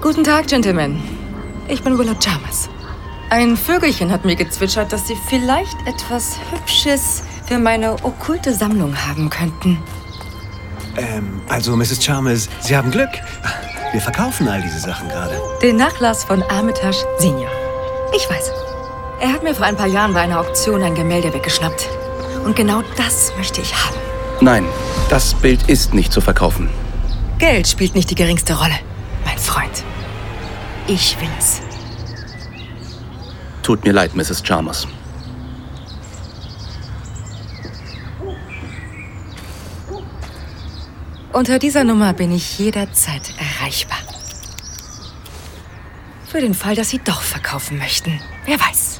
Guten Tag, Gentlemen. Ich bin Willow Chalmers. Ein Vögelchen hat mir gezwitschert, dass Sie vielleicht etwas Hübsches für meine okkulte Sammlung haben könnten. Ähm, also, Mrs. Chalmers, Sie haben Glück. Wir verkaufen all diese Sachen gerade. Den Nachlass von Armitage Senior. Ich weiß. Er hat mir vor ein paar Jahren bei einer Auktion ein Gemälde weggeschnappt. Und genau das möchte ich haben. Nein, das Bild ist nicht zu verkaufen. Geld spielt nicht die geringste Rolle, mein Freund. Ich will es. Tut mir leid, Mrs. Chalmers. Unter dieser Nummer bin ich jederzeit erreichbar. Für den Fall, dass Sie doch verkaufen möchten. Wer weiß.